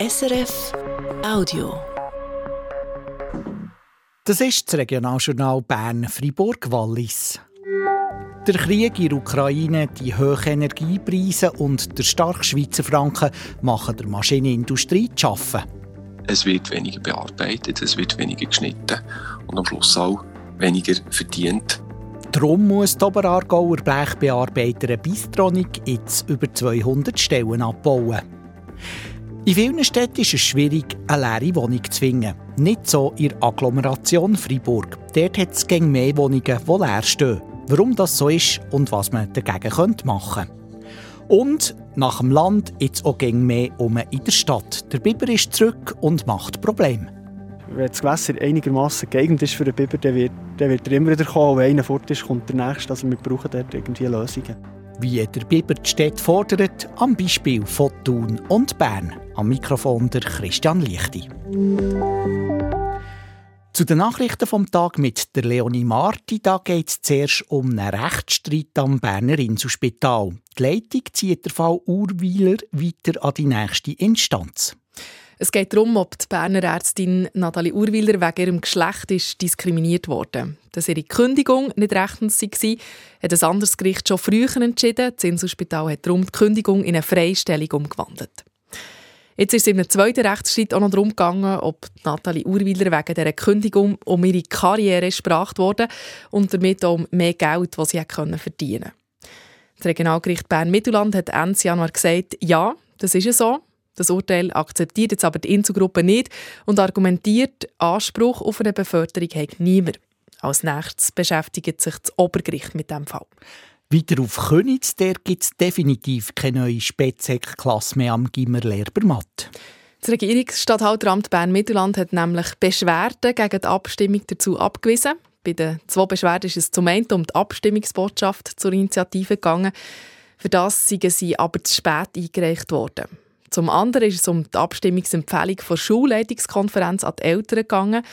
SRF Audio. Das ist das Regionaljournal Bern-Fribourg-Wallis. Der Krieg in der Ukraine, die hohen Energiepreise und der starke Schweizer Franken machen der Maschinenindustrie zu arbeiten. Es wird weniger bearbeitet, es wird weniger geschnitten und am Schluss auch weniger verdient. Darum muss die Oberaargauer Blechbearbeiterin Bistronik jetzt über 200 Stellen abbauen. In vielen Städten ist es schwierig, eine leere Wohnung zu finden. Nicht so in der Agglomeration Freiburg. Dort hat es mehr Wohnungen, die leer stehen. Warum das so ist und was man dagegen machen könnte. Und nach dem Land jetzt auch mehr um in der Stadt. Der Biber ist zurück und macht Probleme. Wenn das Gewässer einigermaßen geeignet ist für den Biber, dann wird, dann wird er immer wieder kommen. Wenn einer fort ist, kommt der Nächste. Also wir brauchen dort irgendwie Lösungen. Wie der Biber die Städte fordert, am Beispiel von Thun und Bern. Am Mikrofon der Christian Lichti. Zu den Nachrichten vom Tag mit der Leonie Marti. Da geht es zuerst um einen Rechtsstreit am Berner Inselspital. Die Leitung zieht der Fall Urweiler weiter an die nächste Instanz. Es geht darum, ob die Berner Ärztin Nathalie Urweiler wegen ihrem Geschlecht ist diskriminiert wurde. Dass ihre Kündigung nicht rechtens war, hat ein anderes Gericht schon früher entschieden. Das Inselspital hat darum die Kündigung in eine Freistellung umgewandelt. Jetzt ist es im zweiten Rechtsstreit auch noch darum gegangen, ob Nathalie Urweiler wegen dieser Kündigung um ihre Karriere sprach wurde und damit auch um mehr Geld, das sie verdienen konnte. Das Regionalgericht Bern-Mittelland hat Ende Januar gesagt, ja, das ist so. Das Urteil akzeptiert jetzt aber die Inselgruppe nicht und argumentiert, Anspruch auf eine Beförderung hat niemand. Als nächstes beschäftigt sich das Obergericht mit dem Fall. Weiter auf Königs, der gibt es definitiv keine neue Spätsek-Klasse mehr am Gimmer Lehrbermatt. Das Regierungsstatthalteramt Bern-Mittelland hat nämlich Beschwerden gegen die Abstimmung dazu abgewiesen. Bei den zwei Beschwerden ist es zum einen um die Abstimmungsbotschaft zur Initiative gegangen. Für das sind sie aber zu spät eingereicht worden. Zum anderen ist es um die Abstimmungsempfehlung der Schulleitungskonferenz an die Eltern gegangen.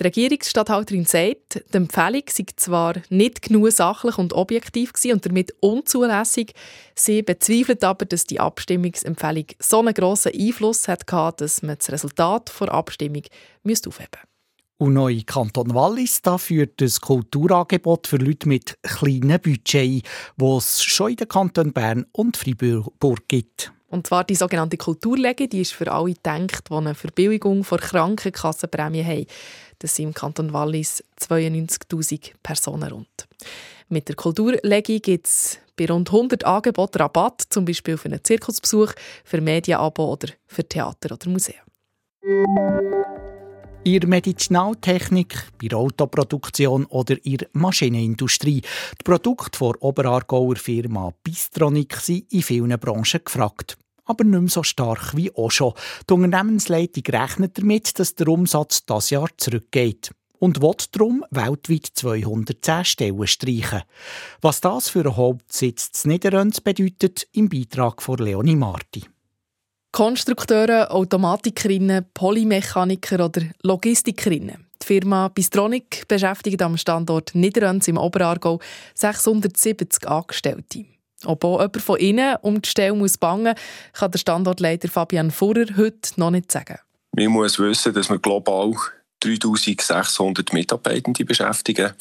Die Regierungsstatthalterin sagt, die Empfehlung sei zwar nicht genug sachlich und objektiv und damit unzulässig. Sie bezweifelt aber, dass die Abstimmungsempfehlung so einen grossen Einfluss hat, dass man das Resultat der Abstimmung aufheben müsste. Und neu Kanton Wallis da führt das Kulturangebot für Leute mit kleinen Budget das es schon in den Kanton Bern und Freiburg gibt. Und zwar die sogenannte Kulturlege, die ist für alle gedacht, die eine Verbilligung vor Krankenkassenprämie haben. Das sind im Kanton Wallis 92'000 Personen rund. Mit der Kulturlege gibt es bei rund 100 Angeboten Rabatt, zum Beispiel für einen Zirkusbesuch, für Medienabo oder für Theater oder Museen. In Medizinaltechnik, bei der Autoproduktion oder in Maschinenindustrie. Die Produkte der Oberaargauer Firma Bistronic sind in vielen Branchen gefragt aber nicht mehr so stark wie auch schon. Die Unternehmensleitung rechnet damit, dass der Umsatz das Jahr zurückgeht und will darum weltweit 210 Stellen streichen. Was das für einen Hauptsitz zu Niederönz bedeutet, im Beitrag von Leonie Marti. Konstrukteure, Automatikerinnen, Polymechaniker oder Logistikerinnen. Die Firma Bistronic beschäftigt am Standort Niederönz im Oberaargau 670 Angestellte. Ob auch jemand von innen um die Stelle muss bangen kann der Standortleiter Fabian Furrer heute noch nicht sagen. Man muss wissen, dass wir global 3600 Mitarbeitende beschäftigen.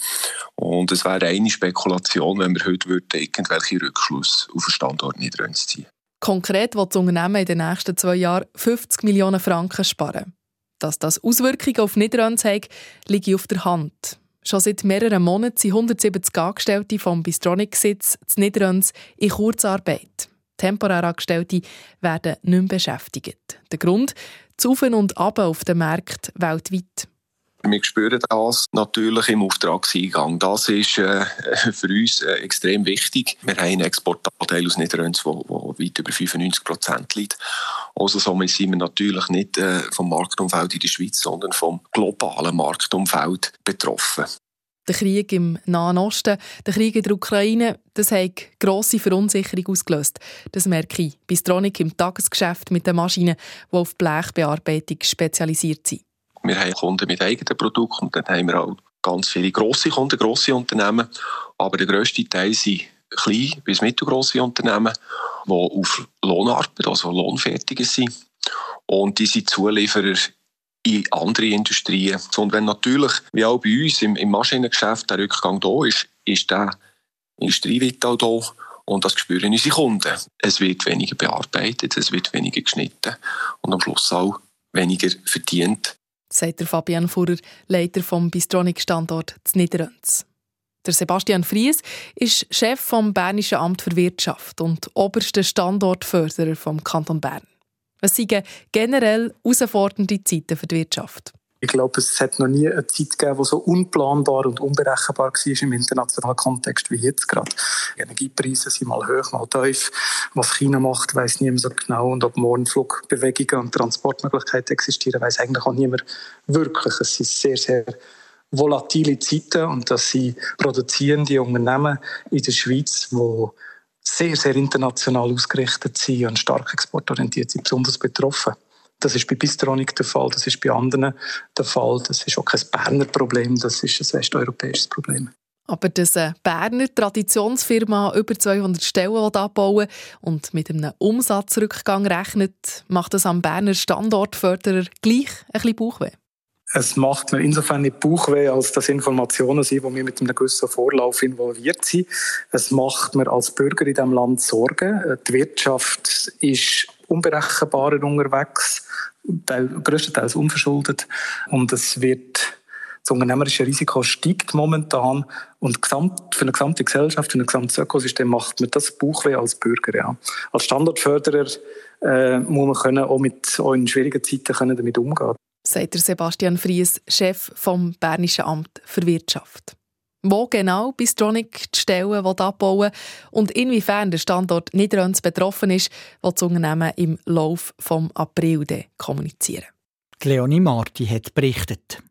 Und es wäre eine Spekulation, wenn wir heute würden, irgendwelche Rückschlüsse auf den Standort Niederrheins ziehen. Konkret will das Unternehmen in den nächsten zwei Jahren 50 Millionen Franken sparen. Dass das Auswirkungen auf Niederrheins hat, liegt auf der Hand. Schon seit mehreren Monaten sind 170 Angestellte vom Bistronic-Sitz zu Niederöns in Kurzarbeit. Temporär Angestellte werden nicht mehr beschäftigt. Der Grund? Das Auf und Ab auf den Märkten weltweit. Wir spüren das natürlich im Auftragseingang. Das ist äh, für uns äh, extrem wichtig. Wir haben einen Exportanteil aus Niederöns, der weit über 95 Prozent liegt. Also somit sind wir natürlich nicht äh, vom Marktumfeld in der Schweiz, sondern vom globalen Marktumfeld betroffen. Der Krieg im Nahen Osten, der Krieg in der Ukraine, das hat grosse Verunsicherung ausgelöst. Das merke ich bei Stronik im Tagesgeschäft mit den Maschinen, die auf Blechbearbeitung spezialisiert sind. Wir haben Kunden mit eigenen Produkten und dann haben wir auch ganz viele grosse Kunden, grosse Unternehmen. Aber der grösste Teil sind kleine bis mittelgroße Unternehmen, die auf Lohnarbeit, also lohnfertig sind. und die sind Zulieferer in andere Industrien. Und wenn natürlich, wie auch bei uns im, im Maschinengeschäft, der Rückgang da ist, ist der Industrieweit auch da. Und das spüren unsere Kunden. Es wird weniger bearbeitet, es wird weniger geschnitten und am Schluss auch weniger verdient. Sagt der Fabian Fuhrer, Leiter vom Bistronik-Standort zu Niederönz. Der Sebastian Fries ist Chef vom Bernischen Amt für Wirtschaft und oberster Standortförderer vom Kanton Bern. Es seien generell herausfordernde Zeiten für die Wirtschaft. Ich glaube, es hat noch nie eine Zeit gegeben, die so unplanbar und unberechenbar war im internationalen Kontext wie jetzt gerade. Die Energiepreise sind mal hoch, mal tief. Was China macht, weiß niemand so genau. Und ob morgen Flugbewegungen und Transportmöglichkeiten existieren, weiß eigentlich auch niemand wirklich. Es sind sehr, sehr volatile Zeiten und dass sie produzierende Unternehmen in der Schweiz, die sehr, sehr international ausgerichtet sind und stark exportorientiert sind, besonders betroffen. Das ist bei Bistronik der Fall, das ist bei anderen der Fall. Das ist auch kein Berner Problem, das ist ein westeuropäisches Problem. Aber dass eine Berner Traditionsfirma über 200 Stellen abbauen und mit einem Umsatzrückgang rechnet, macht das am Berner Standortförderer gleich ein bisschen Bauchweh. Es macht mir insofern nicht Bauchweh, als dass Informationen sind, wo wir mit einem gewissen Vorlauf involviert sind. Es macht mir als Bürger in diesem Land Sorgen. Die Wirtschaft ist unberechenbarer unterwegs, größtenteils unverschuldet. Und es wird, das unternehmerische Risiko steigt momentan. Und für eine gesamte Gesellschaft, für ein gesamtes Ökosystem macht mir das Bauchweh als Bürger. Ja. Als Standortförderer äh, muss man können, auch, mit, auch in schwierigen Zeiten können damit umgehen sagt Sebastian Fries, Chef vom Bernischen Amt für Wirtschaft. Wo genau Bistronic die Stellen abbauen und inwiefern der Standort Niederönz betroffen ist, wird das Unternehmen im Lauf vom April kommunizieren. Leonie Marti hat berichtet.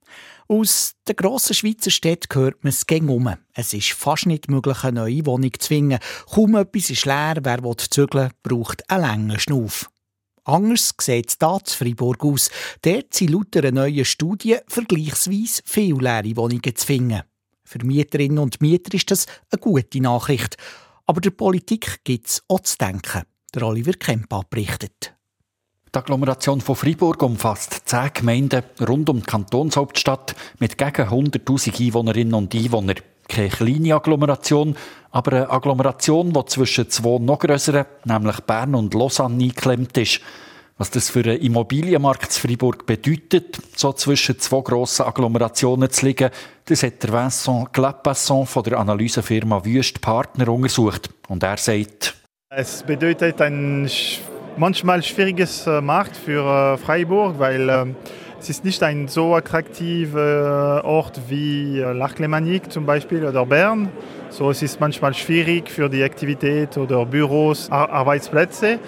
Aus den grossen Schweizer Städten hört man es gegen um. Es ist fast nicht möglich, eine neue Wohnung zu finden. Kaum etwas ist leer. Wer zügeln braucht einen langen Schnuff. Anders sieht es hier zu Freiburg aus. Dort sind laut einer neuen Studie vergleichsweise viele leere Wohnungen zu finden. Für Mieterinnen und Mieter ist das eine gute Nachricht. Aber der Politik gibt es auch zu denken. Der Oliver Kempa berichtet. Die Agglomeration von Freiburg umfasst zehn Gemeinden rund um die Kantonshauptstadt mit gegen 100.000 Einwohnerinnen und Einwohnern keine kleine Agglomeration, aber eine Agglomeration, die zwischen zwei noch grösseren, nämlich Bern und Lausanne, eingeklemmt ist. Was das für den Immobilienmarkt in Freiburg bedeutet, so zwischen zwei grossen Agglomerationen zu liegen, das hat der Vincent Clapasson von der Analysefirma Wüst Partner untersucht. Und er sagt, es bedeutet ein manchmal schwieriges äh, Markt für äh, Freiburg, weil ähm, es ist nicht ein so attraktiver Ort wie äh, L'Arc-les-Maniques zum Beispiel oder Bern. So, es ist manchmal schwierig für die Aktivität oder Büros, Arbeitsplätze.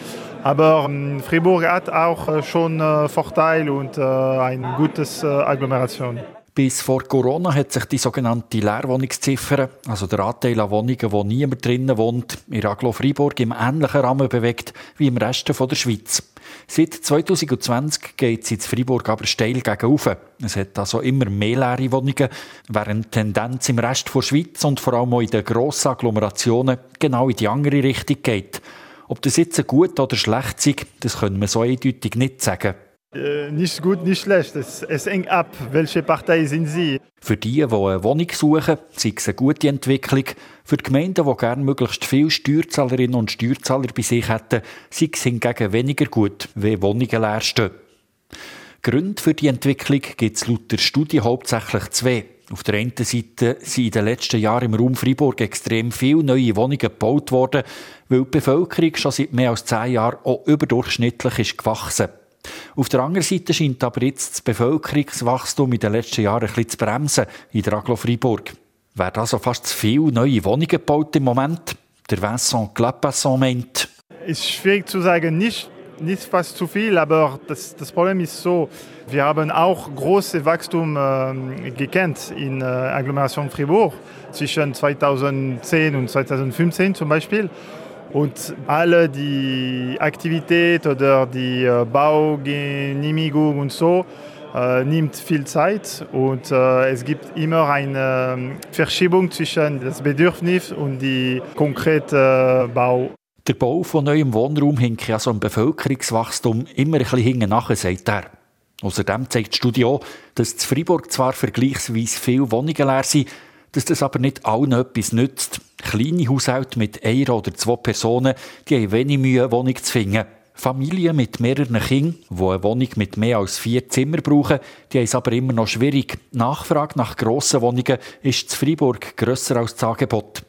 Aber ähm, Fribourg hat auch äh, schon äh, Vorteile und eine gute Agglomeration. Bis vor Corona hat sich die sogenannte Leerwohnungsziffer, also der Anteil an Wohnungen, wo niemand drinnen wohnt, in Aglo Freiburg im ähnlichen Rahmen bewegt wie im Rest der Schweiz. Seit 2020 geht es in Freiburg aber steil gegen. Es hat also immer mehr leere Wohnungen, während die Tendenz im Rest der Schweiz und vor allem auch in den grossen Agglomerationen genau in die andere Richtung geht. Ob das jetzt gut oder schlecht ist, das können wir so eindeutig nicht sagen. Äh, nicht gut, nicht schlecht. Es, es hängt ab, welche Partei sind Sie. Für die, die eine Wohnung suchen, sei es eine gute Entwicklung. Für die Gemeinden, die gerne möglichst viele Steuerzahlerinnen und Steuerzahler bei sich hätten, sei es hingegen weniger gut, wie Wohnungen leer stehen. Gründe für die Entwicklung gibt es laut der Studie hauptsächlich zwei. Auf der einen Seite sind in den letzten Jahren im Raum Freiburg extrem viele neue Wohnungen gebaut worden, weil die Bevölkerung schon seit mehr als zehn Jahren auch überdurchschnittlich ist gewachsen ist. Auf der anderen Seite scheint aber jetzt das Bevölkerungswachstum in den letzten Jahren ein bisschen zu bremsen in der Aglo Freiburg. Werden also fast zu viele neue Wohnungen gebaut im Moment? Der Vincent Clapasson meint. Ist schwierig zu sagen, nicht, nicht fast zu viel, aber das, das Problem ist so, wir haben auch große Wachstum äh, gekannt in äh, Agglomeration Fribourg zwischen 2010 und 2015 zum Beispiel. Und alle die Aktivität oder die äh, Baugenehmigung und so äh, nimmt viel Zeit und äh, es gibt immer eine ähm, Verschiebung zwischen das Bedürfnis und die konkrete Bau. Der Bau von neuem Wohnraum hinkt also im Bevölkerungswachstum immer ein bisschen hinten nach, sagt er. Außerdem zeigt Studie auch, dass in Freiburg zwar vergleichsweise viele Wohnungen leer sind, dass das aber nicht allen etwas nützt. Kleine Haushalte mit einer oder zwei Personen, die haben wenig Mühe, eine Wohnung zu finden. Familien mit mehreren Kindern, die eine Wohnung mit mehr als vier Zimmern brauchen, die haben es aber immer noch schwierig. Nachfrage nach grossen Wohnungen ist in Freiburg grösser als das Angebot.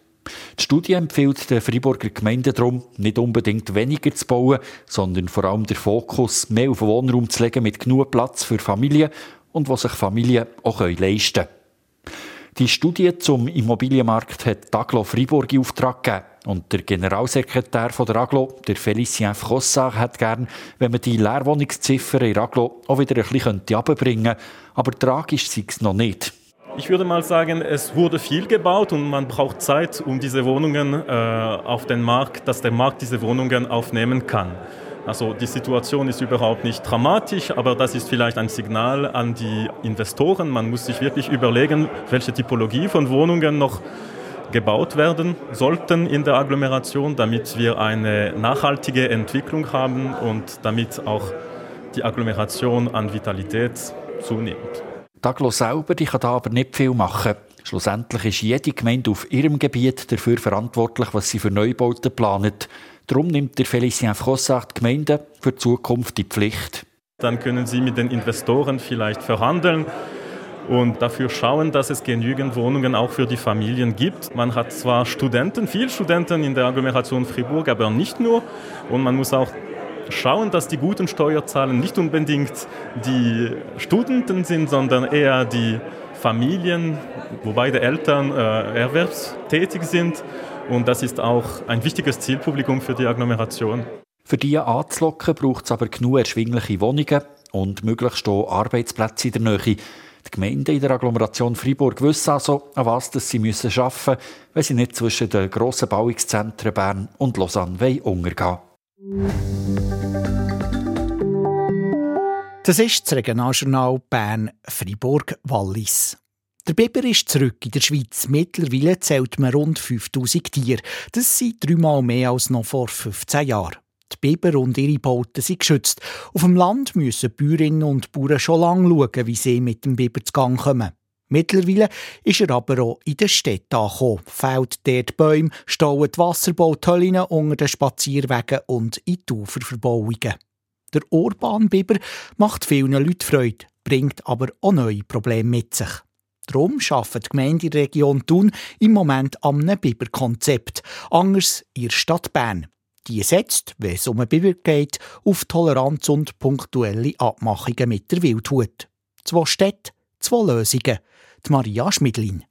Die Studie empfiehlt den Freiburger Gemeinden darum, nicht unbedingt weniger zu bauen, sondern vor allem den Fokus mehr auf Wohnraum zu legen mit genug Platz für Familien und was sich Familien auch leisten können. Die Studie zum Immobilienmarkt hat Aglo Freiburg in Auftrag gegeben. Und der Generalsekretär von der Aglo, der Félicien Frossard, hat gern, wenn man die Leerwohnungsziffer in Aglo auch wieder ein bisschen runterbringen könnte. Aber tragisch sei es noch nicht. Ich würde mal sagen, es wurde viel gebaut und man braucht Zeit, um diese Wohnungen äh, auf den Markt, dass der Markt diese Wohnungen aufnehmen kann. Also die Situation ist überhaupt nicht dramatisch, aber das ist vielleicht ein Signal an die Investoren. Man muss sich wirklich überlegen, welche Typologie von Wohnungen noch gebaut werden sollten in der Agglomeration, damit wir eine nachhaltige Entwicklung haben und damit auch die Agglomeration an Vitalität zunimmt. Daglo selber die kann da aber nicht viel machen. Schlussendlich ist jede Gemeinde auf ihrem Gebiet dafür verantwortlich, was sie für Neubauten planet. Darum nimmt der Félicien Frossard die Gemeinden für die Zukunft die Pflicht. Dann können Sie mit den Investoren vielleicht verhandeln und dafür schauen, dass es genügend Wohnungen auch für die Familien gibt. Man hat zwar Studenten, viele Studenten in der Agglomeration Fribourg, aber nicht nur. Und man muss auch schauen, dass die guten Steuerzahlen nicht unbedingt die Studenten sind, sondern eher die Familien, wobei die Eltern äh, erwerbstätig sind und das ist auch ein wichtiges Zielpublikum für die Agglomeration. Für die anzulocken braucht es aber genug erschwingliche Wohnungen und möglichst auch Arbeitsplätze in der Nähe. Die Gemeinden in der Agglomeration Freiburg wissen also, an was sie müssen arbeiten müssen, wenn sie nicht zwischen den grossen Bauungszentren Bern und Lausanne untergehen Das ist das Regionaljournal Bern-Fribourg-Wallis. Der Biber ist zurück in der Schweiz. Mittlerweile zählt man rund 5000 Tiere. Das sind dreimal mehr als noch vor 15 Jahren. Die Biber und ihre Bauten sind geschützt. Auf dem Land müssen Bäuerinnen und Bauern schon lange schauen, wie sie mit dem Biber zu Gang kommen. Mittlerweile ist er aber auch in der Stadt angekommen, fällt dort Bäume, staut Wasserbauthöllen unter den Spazierwegen und in die Uferverbauungen. Der Urban-Biber macht vielen Leuten Freude, bringt aber auch neue Probleme mit sich. Darum arbeitet die Gemeinde in der Region Thun im Moment einem Biberkonzept, anders in Stadt Bern. Die setzt, wenn es um einen Biber geht, auf Toleranz und punktuelle Abmachungen mit der Wildhut. Zwei Städte, zwei Lösungen. Die Maria Schmidlin.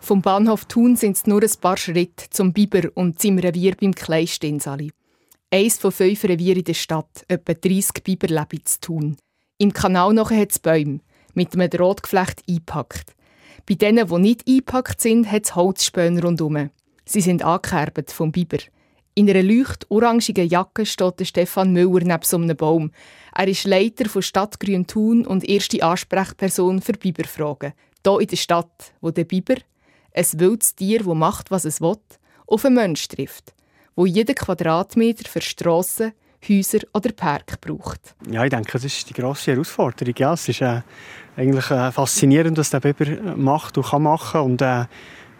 Vom Bahnhof Thun sind es nur ein paar Schritte zum Biber und zum Revier beim Kleinstensali. Eins von fünf Revieren in der Stadt, etwa 30 Biber leben zu tun. Im Kanal nachher hat es Bäume, mit einem Drahtgeflecht eingepackt. Bei denen, die nicht eingepackt sind, hat es Holzspäne rundherum. Sie sind angekerbt vom Biber. In einer leucht-orangigen Jacke steht Stefan Müller neben so einem Baum. Er ist Leiter von Stadtgrün Thun und erste Ansprechperson für Biberfragen. Hier in der Stadt, wo der Biber, ein wildes Tier, das macht, was es will, auf einen Mensch trifft wo jeder Quadratmeter für Strassen, Häuser oder Park braucht. Ja, ich denke, das ist die grosse Herausforderung. Ja, es ist äh, eigentlich äh, faszinierend, was der Biber äh, macht und kann machen. Und äh,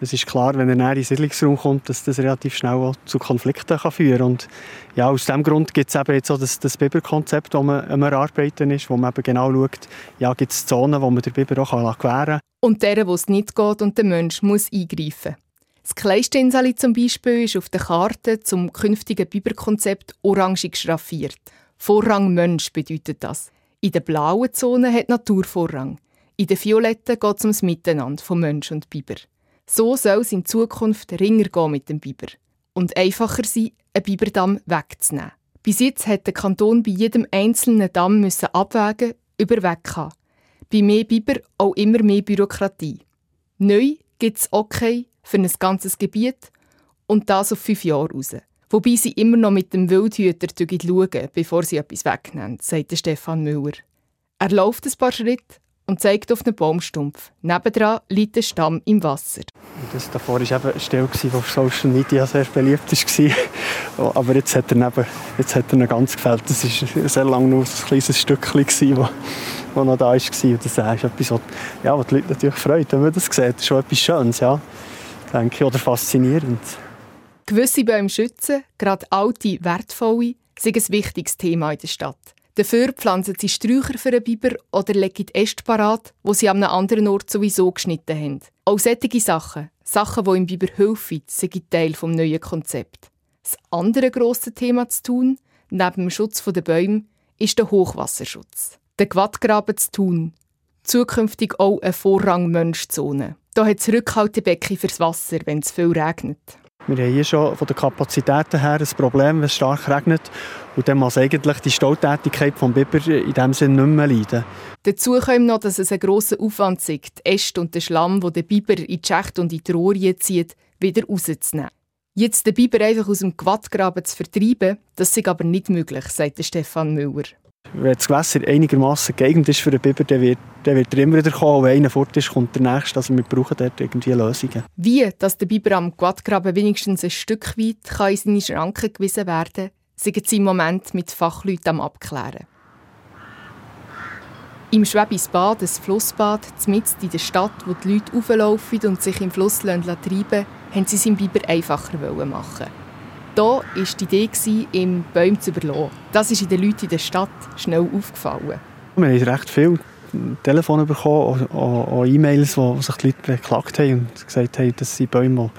es ist klar, wenn er näher in den Siedlungsraum kommt, dass das relativ schnell zu Konflikten kann führen kann. Und ja, aus diesem Grund gibt es eben jetzt auch das, das Biberkonzept, das man am Erarbeiten ist, wo man eben genau schaut, ja, gibt es Zonen, wo man den Biber auch gewähren kann. Und der, wo es nicht geht und der Mensch muss eingreifen. Das Kleinstensali zum Beispiel ist auf der Karte zum künftigen Biberkonzept orangig schraffiert. Vorrang Mensch bedeutet das. In der blauen Zone hat Natur Vorrang. In der violetten geht es ums Miteinander von Mensch und Biber. So soll es in Zukunft ringer gehen mit dem Biber. Und einfacher sein, einen Biberdamm wegzunehmen. Bis jetzt hat der Kanton bei jedem einzelnen Damm müssen abwägen, über weg haben. Bei mehr Biber auch immer mehr Bürokratie. Neu gibt es okay für ein ganzes Gebiet und das auf fünf Jahre raus. Wobei sie immer noch mit dem Wildhüter schauen, bevor sie etwas wegnehmen, sagt Stefan Müller. Er läuft ein paar Schritte und zeigt auf einen Baumstumpf. Nebendran liegt der Stamm im Wasser. Das davor war eben eine Stelle, die auf Social Media sehr beliebt war. Aber jetzt hat er, neben, jetzt hat er ihn ganz gefällt. Das war sehr lange nur ein kleines Stückchen, das noch da war. Das ist etwas, was, was die Leute natürlich freut, wenn man das sieht. Das ist schon etwas Schönes, ja. Denke ich, oder faszinierend. Gewisse Bäume schützen, gerade alte, wertvolle, sind ein wichtiges Thema in der Stadt. Dafür pflanzen sie Sträucher für einen Biber oder legen die Äste parat, wo sie an einem anderen Ort sowieso geschnitten haben. Auch solche Sachen, Sachen, die im Biber helfen, sind Teil des neuen Konzepts. Das andere grosse Thema zu tun, neben dem Schutz der Bäume, ist der Hochwasserschutz. Der Quadgraben zu tun, zukünftig auch eine Vorrang-Mensch-Zone. Da hat es Rückhaltebecken fürs Wasser, wenn es viel regnet. Wir haben hier schon von den Kapazitäten her ein Problem, wenn es stark regnet. Und dann muss eigentlich die Stautätigkeit des Biber in diesem Sinne nicht mehr leiden. Dazu kommt noch, dass es einen grossen Aufwand ist, die Äste und den Schlamm, den der Biber in die Schächte und in die Rohre zieht, wieder rauszunehmen. Jetzt den Biber einfach aus dem Quadgraben zu vertreiben, das ist aber nicht möglich, sagt Stefan Müller. Wenn das Gewässer einigermaßen geeignet ist für den Biber, dann wird, dann wird er immer wieder kommen. wenn einer fort ist, kommt der Nächste. Also wir brauchen dort irgendwie Lösungen. Wie dass der Biber am Quadgraben wenigstens ein Stück weit kann in seine Schranken gewiesen werden sind sie im Moment mit Fachleuten am Abklären. Im Schwäbis Bad, ein Flussbad, mitten in der Stadt, wo die Leute auflaufen und sich im Fluss treiben lassen, haben sie es Biber einfacher machen hier war die Idee, im Bäume zu überlassen. Das ist in den Leuten in der Stadt schnell aufgefallen. Wir haben recht viel Telefone bekommen, auch E-Mails, wo sich die Leute beklagt haben und gesagt haben, das sind Bäume,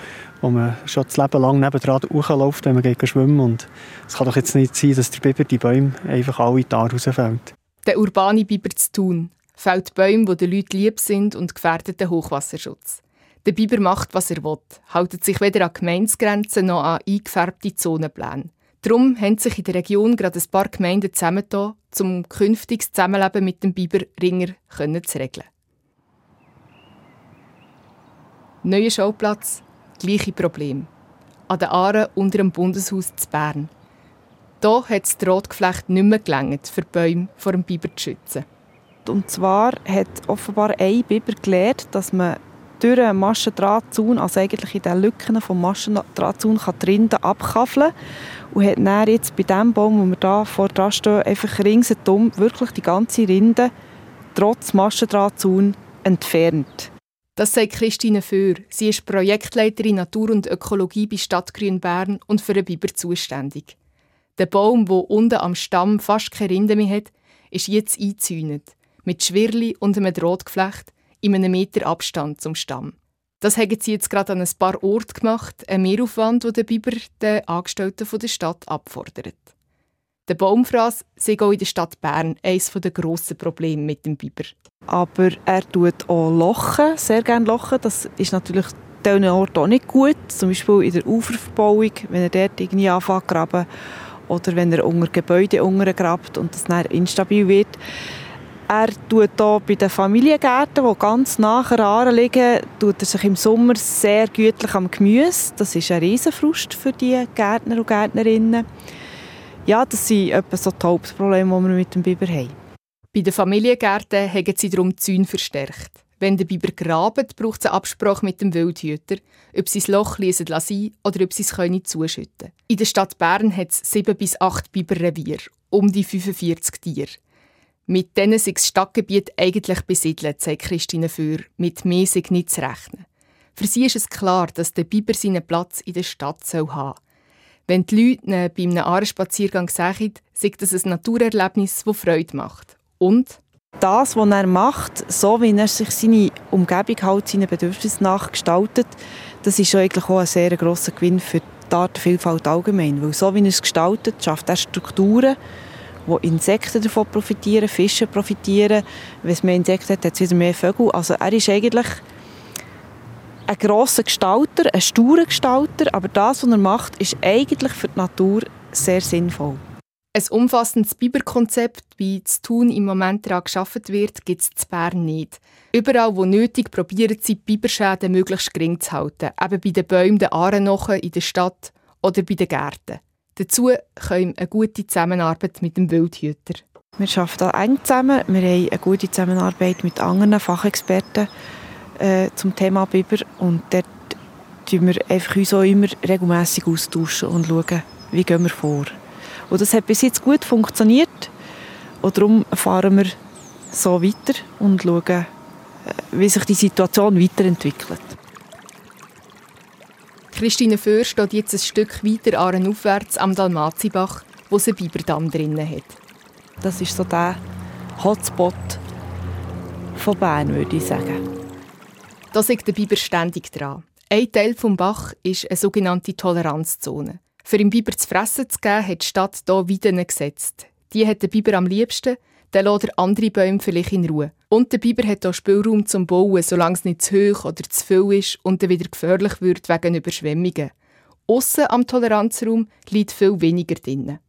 wo man schon das Leben lang nebendran hochläuft, wenn man geht schwimmen und es kann doch jetzt nicht sein, dass der Biber die Bäume einfach alle da rausfällt. Der urbane Biber zu tun, fällt Bäume, die den Leuten lieb sind und gefährdet den Hochwasserschutz. Der Biber macht, was er will, hält sich weder an Gemeindegrenzen noch an eingefärbte Zonenpläne. Darum haben sich in der Region gerade ein paar Gemeinden zusammengetan, um künftiges Zusammenleben mit dem Biber Ringer zu regeln. Neuer Schauplatz, gleiche Problem. An der Aare unter dem Bundeshaus zu Bern. Hier hat das Rotgeflecht nicht mehr gelangt, für Bäume vor dem Biber zu schützen. Und zwar hat offenbar ein Biber gelernt, dass man durch einen Maschendrahtzaun, also eigentlich in den Lücken des Maschendrahtzaun, kann die Rinde abkaffeln und hat dann jetzt bei dem Baum, wo wir da vor dran stehen, einfach ringsherum wirklich die ganze Rinde trotz Maschendrahtzaun entfernt. Das sagt Christine Föhr. Sie ist Projektleiterin Natur und Ökologie bei Stadtgrün Bern und für den Biber zuständig. Der Baum, der unten am Stamm fast keine Rinde mehr hat, ist jetzt eingezäunt. Mit Schwirrli und einem Drahtgeflecht, in einem Meter Abstand zum Stamm. Das haben sie jetzt gerade an ein paar Orten gemacht, ein Mehraufwand, den der Biber den Angestellten der Stadt abfordert. Der Baumfraß sei auch in der Stadt Bern eines der grossen Probleme mit dem Biber. Aber er tut auch Lochen, sehr gerne Lochen. Das ist natürlich diesen Orten auch nicht gut. Zum Beispiel in der Uferverbauung, wenn er dort irgendwie anfängt zu graben. Oder wenn er unter Gebäude untergrabt und das dann instabil wird. Er tut hier bei den Familiengärten, die ganz nah an liegen, tut er sich im Sommer sehr gütlich am Gemüse. Das ist ein Riesenfrust für die Gärtner und Gärtnerinnen. Ja, das sind etwa so die Hauptprobleme, die wir mit dem Biber haben. Bei den Familiengärten haben sie darum die Zäune verstärkt. Wenn der Biber graben, braucht es eine Absprache mit dem Wildhüter, ob sie das Loch lesen lassen oder ob sie es können zuschütten In der Stadt Bern hat es sieben bis acht Biberrevier, um die 45 Tiere. Mit denen sei das Stadtgebiet eigentlich besiedelt, sagt Christine Für. Mit mehr sei nicht zu rechnen. Für sie ist es klar, dass der Biber seinen Platz in der Stadt soll haben Wenn die Leute bei einem Ahrenspaziergang sehen, sagt das ein Naturerlebnis, das Freude macht. Und? Das, was er macht, so wie er sich seine Umgebung halt seinen Bedürfnissen nachgestaltet, das ist eigentlich auch ein sehr grosser Gewinn für die Artenvielfalt allgemein. Weil so wie er es gestaltet, schafft er Strukturen, wo Insekten davon profitieren, Fische profitieren. Wenn es mehr Insekten hat, hat es wieder mehr Vögel. Also er ist eigentlich ein grosser Gestalter, ein sturer Gestalter, aber das, was er macht, ist eigentlich für die Natur sehr sinnvoll. Ein umfassendes Biberkonzept, wie es Tun im Moment daran geschaffen wird, gibt es in Bern nicht. Überall, wo nötig, probieren sie die Biberschäden möglichst gering zu halten. Eben bei den Bäumen, den Aarenochen, in der Stadt oder bei den Gärten. Dazu kommt eine gute Zusammenarbeit mit dem Wildhüter. Wir arbeiten eng zusammen. Wir haben eine gute Zusammenarbeit mit anderen Fachexperten äh, zum Thema Biber. Und dort tun wir einfach uns auch immer regelmässig austauschen und schauen, wie gehen wir vor. Und das hat bis jetzt gut funktioniert. Und darum fahren wir so weiter und schauen, äh, wie sich die Situation weiterentwickelt. Christine Föhr steht jetzt ein Stück weiter aufwärts am Dalmatibach, wo sie Biberdamm drinnen hat. Das ist so der Hotspot von Bern, würde ich sagen. Da ist der Biber ständig dran. Ein Teil des Bach ist eine sogenannte Toleranzzone. Für den Biber zu fressen zu geben, hat die Stadt hier Weiden gesetzt. Die hat der Biber am liebsten, dann lässt er andere Bäume vielleicht in Ruhe. Und der Biber hat auch Spielraum zum Bauen, solange es nicht zu hoch oder zu viel ist und dann wieder gefährlich wird wegen Überschwemmungen. Aussen am Toleranzraum liegt viel weniger drin.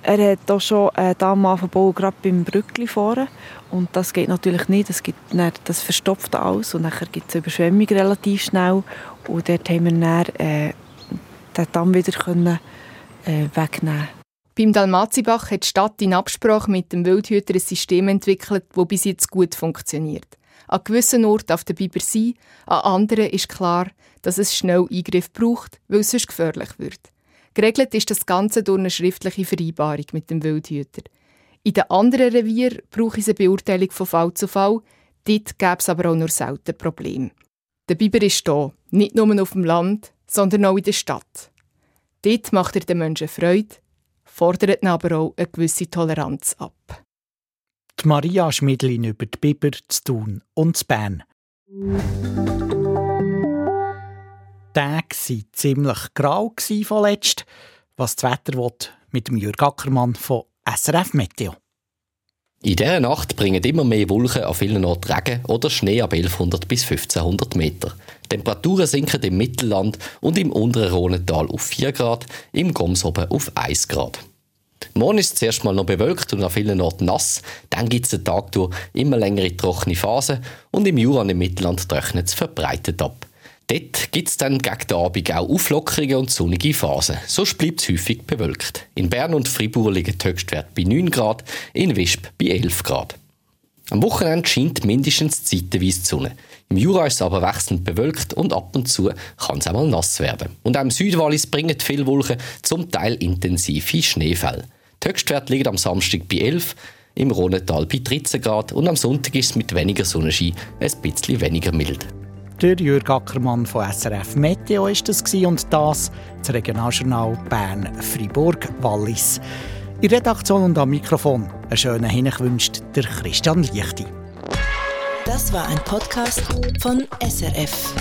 Er hat auch schon äh, damals bauen, gerade beim Brückli vorne. Und das geht natürlich nicht. Das, gibt dann, das verstopft alles und dann gibt es Überschwemmung relativ schnell. Und dort haben wir dann, äh, den Damm wieder können, äh, wegnehmen beim Dalmatibach hat die Stadt in Absprache mit dem Wildhüter ein System entwickelt, das bis jetzt gut funktioniert. An gewissen Orten auf der Biber sein, an anderen ist klar, dass es schnell Eingriff braucht, weil es sonst gefährlich wird. Geregelt ist das Ganze durch eine schriftliche Vereinbarung mit dem Wildhüter. In den anderen Revier brauche es eine Beurteilung von Fall zu Fall, dort gäbe es aber auch nur selten Probleme. Der Biber ist hier, nicht nur auf dem Land, sondern auch in der Stadt. Dort macht er den Menschen Freude, fordert aber auch eine gewisse Toleranz ab. Die Maria Schmidlin über die Biber zu Thun und zu Bern. Die Tage waren ziemlich grau vorletzt. Was das Wetter will, mit dem Jürg Ackermann von SRF Meteo. In dieser Nacht bringen immer mehr Wolken an vielen Orten Regen oder Schnee ab 1100 bis 1500 Meter. Temperaturen sinken im Mittelland und im unteren Rhonetal auf 4 Grad, im Goms oben auf 1 Grad. Morgen ist es zuerst mal noch bewölkt und an vielen Orten nass. Dann gibt es den Tag durch immer längere trockene Phasen und im Jura und im Mittelland trocknet es verbreitet ab. Dort gibt es dann gegen den Abend auch auflockerige und sonnige Phasen. So bleibt es häufig bewölkt. In Bern und Fribourg liegen die Höchstwerte bei 9 Grad, in Wisp bei 11 Grad. Am Wochenende scheint mindestens zeitweise die Sonne. Im Jura ist es aber wechselnd bewölkt und ab und zu kann es einmal nass werden. Und auch im Südwallis bringen viele Wolken zum Teil intensive Schneefälle. Die Höchstwerte liegen am Samstag bei 11, im Rhonetal bei 13 Grad und am Sonntag ist es mit weniger Sonnenschein ein bisschen weniger mild. Der Jürg Ackermann von SRF Meteo war das und das das Regionaljournal Bern-Fribourg-Wallis. In Redaktion und am Mikrofon einen schönen Hinweis wünscht der Christian Lichti. Das war ein Podcast von SRF.